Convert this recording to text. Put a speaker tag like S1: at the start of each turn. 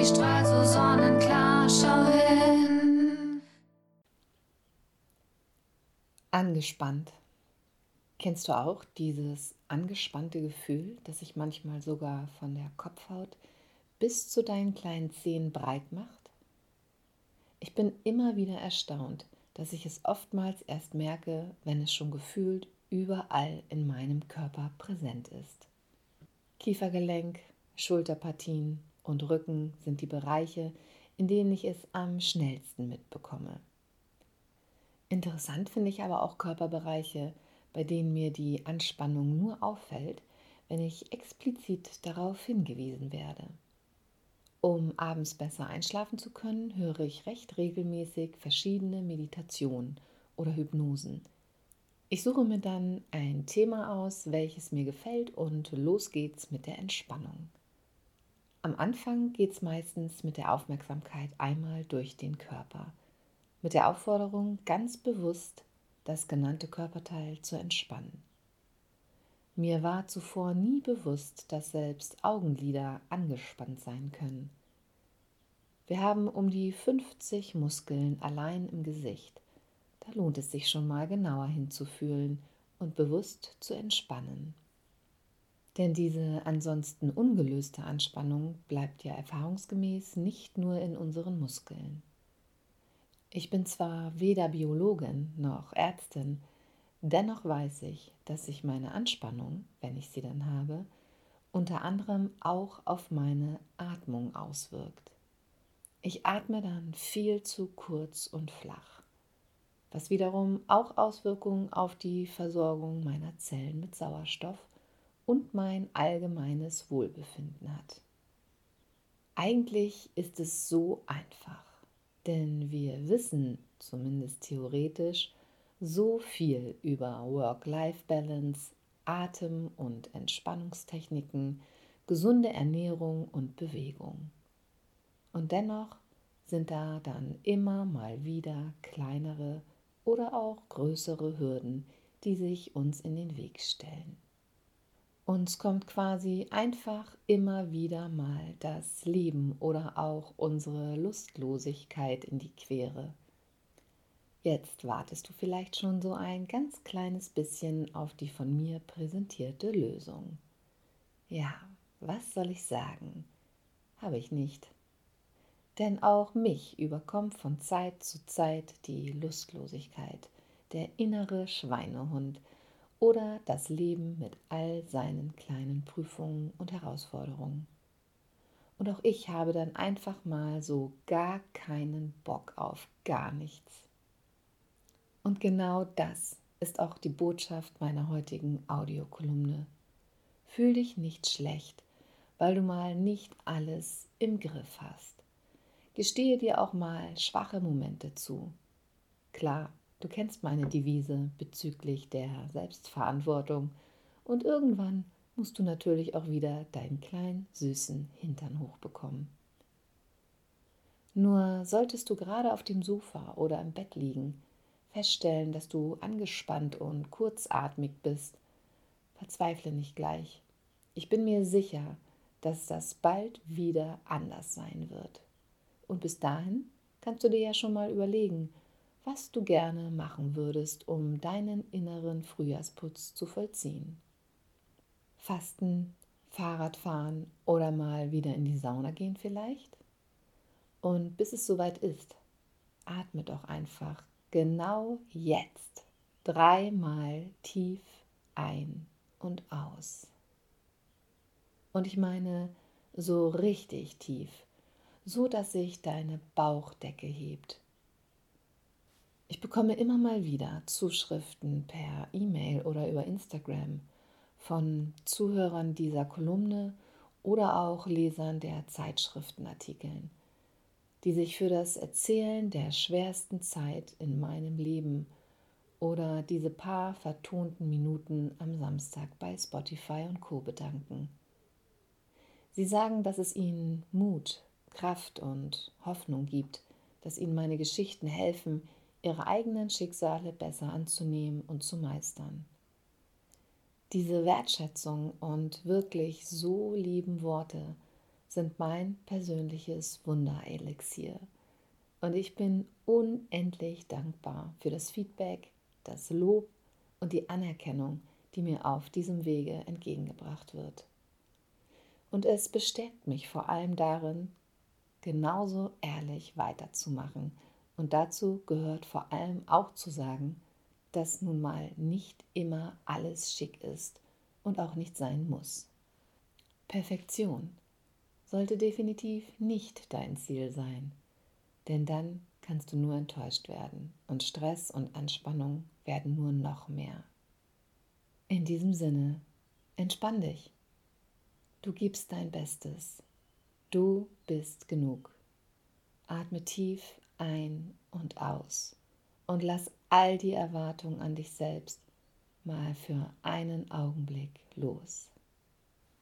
S1: Sie strahlt so sonnenklar, schau hin.
S2: Angespannt. Kennst du auch dieses angespannte Gefühl, das sich manchmal sogar von der Kopfhaut bis zu deinen kleinen Zehen breit macht? Ich bin immer wieder erstaunt, dass ich es oftmals erst merke, wenn es schon gefühlt überall in meinem Körper präsent ist. Kiefergelenk, Schulterpartien und Rücken sind die Bereiche, in denen ich es am schnellsten mitbekomme. Interessant finde ich aber auch Körperbereiche, bei denen mir die Anspannung nur auffällt, wenn ich explizit darauf hingewiesen werde. Um abends besser einschlafen zu können, höre ich recht regelmäßig verschiedene Meditationen oder Hypnosen. Ich suche mir dann ein Thema aus, welches mir gefällt und los geht's mit der Entspannung. Am Anfang geht es meistens mit der Aufmerksamkeit einmal durch den Körper, mit der Aufforderung, ganz bewusst das genannte Körperteil zu entspannen. Mir war zuvor nie bewusst, dass selbst Augenlider angespannt sein können. Wir haben um die 50 Muskeln allein im Gesicht. Da lohnt es sich schon mal genauer hinzufühlen und bewusst zu entspannen. Denn diese ansonsten ungelöste Anspannung bleibt ja erfahrungsgemäß nicht nur in unseren Muskeln. Ich bin zwar weder Biologin noch Ärztin, Dennoch weiß ich, dass sich meine Anspannung, wenn ich sie dann habe, unter anderem auch auf meine Atmung auswirkt. Ich atme dann viel zu kurz und flach, was wiederum auch Auswirkungen auf die Versorgung meiner Zellen mit Sauerstoff und mein allgemeines Wohlbefinden hat. Eigentlich ist es so einfach, denn wir wissen, zumindest theoretisch, so viel über Work-Life-Balance, Atem- und Entspannungstechniken, gesunde Ernährung und Bewegung. Und dennoch sind da dann immer mal wieder kleinere oder auch größere Hürden, die sich uns in den Weg stellen. Uns kommt quasi einfach immer wieder mal das Leben oder auch unsere Lustlosigkeit in die Quere. Jetzt wartest du vielleicht schon so ein ganz kleines bisschen auf die von mir präsentierte Lösung. Ja, was soll ich sagen? Habe ich nicht. Denn auch mich überkommt von Zeit zu Zeit die Lustlosigkeit, der innere Schweinehund oder das Leben mit all seinen kleinen Prüfungen und Herausforderungen. Und auch ich habe dann einfach mal so gar keinen Bock auf gar nichts. Und genau das ist auch die Botschaft meiner heutigen Audiokolumne. Fühl dich nicht schlecht, weil du mal nicht alles im Griff hast. Gestehe dir auch mal schwache Momente zu. Klar, du kennst meine Devise bezüglich der Selbstverantwortung und irgendwann musst du natürlich auch wieder deinen kleinen süßen Hintern hochbekommen. Nur solltest du gerade auf dem Sofa oder im Bett liegen, feststellen, dass du angespannt und kurzatmig bist, verzweifle nicht gleich. Ich bin mir sicher, dass das bald wieder anders sein wird. Und bis dahin kannst du dir ja schon mal überlegen, was du gerne machen würdest, um deinen inneren Frühjahrsputz zu vollziehen. Fasten, Fahrradfahren oder mal wieder in die Sauna gehen vielleicht? Und bis es soweit ist, atme doch einfach genau jetzt dreimal tief ein und aus. Und ich meine so richtig tief, so dass sich deine Bauchdecke hebt. Ich bekomme immer mal wieder Zuschriften per E-Mail oder über Instagram von Zuhörern dieser Kolumne oder auch Lesern der Zeitschriftenartikeln die sich für das Erzählen der schwersten Zeit in meinem Leben oder diese paar vertonten Minuten am Samstag bei Spotify und Co bedanken. Sie sagen, dass es ihnen Mut, Kraft und Hoffnung gibt, dass ihnen meine Geschichten helfen, ihre eigenen Schicksale besser anzunehmen und zu meistern. Diese Wertschätzung und wirklich so lieben Worte sind mein persönliches Wunderelixier. Und ich bin unendlich dankbar für das Feedback, das Lob und die Anerkennung, die mir auf diesem Wege entgegengebracht wird. Und es bestärkt mich vor allem darin, genauso ehrlich weiterzumachen. Und dazu gehört vor allem auch zu sagen, dass nun mal nicht immer alles schick ist und auch nicht sein muss. Perfektion sollte definitiv nicht dein Ziel sein, denn dann kannst du nur enttäuscht werden und Stress und Anspannung werden nur noch mehr. In diesem Sinne, entspann dich. Du gibst dein Bestes. Du bist genug. Atme tief ein und aus und lass all die Erwartungen an dich selbst mal für einen Augenblick los.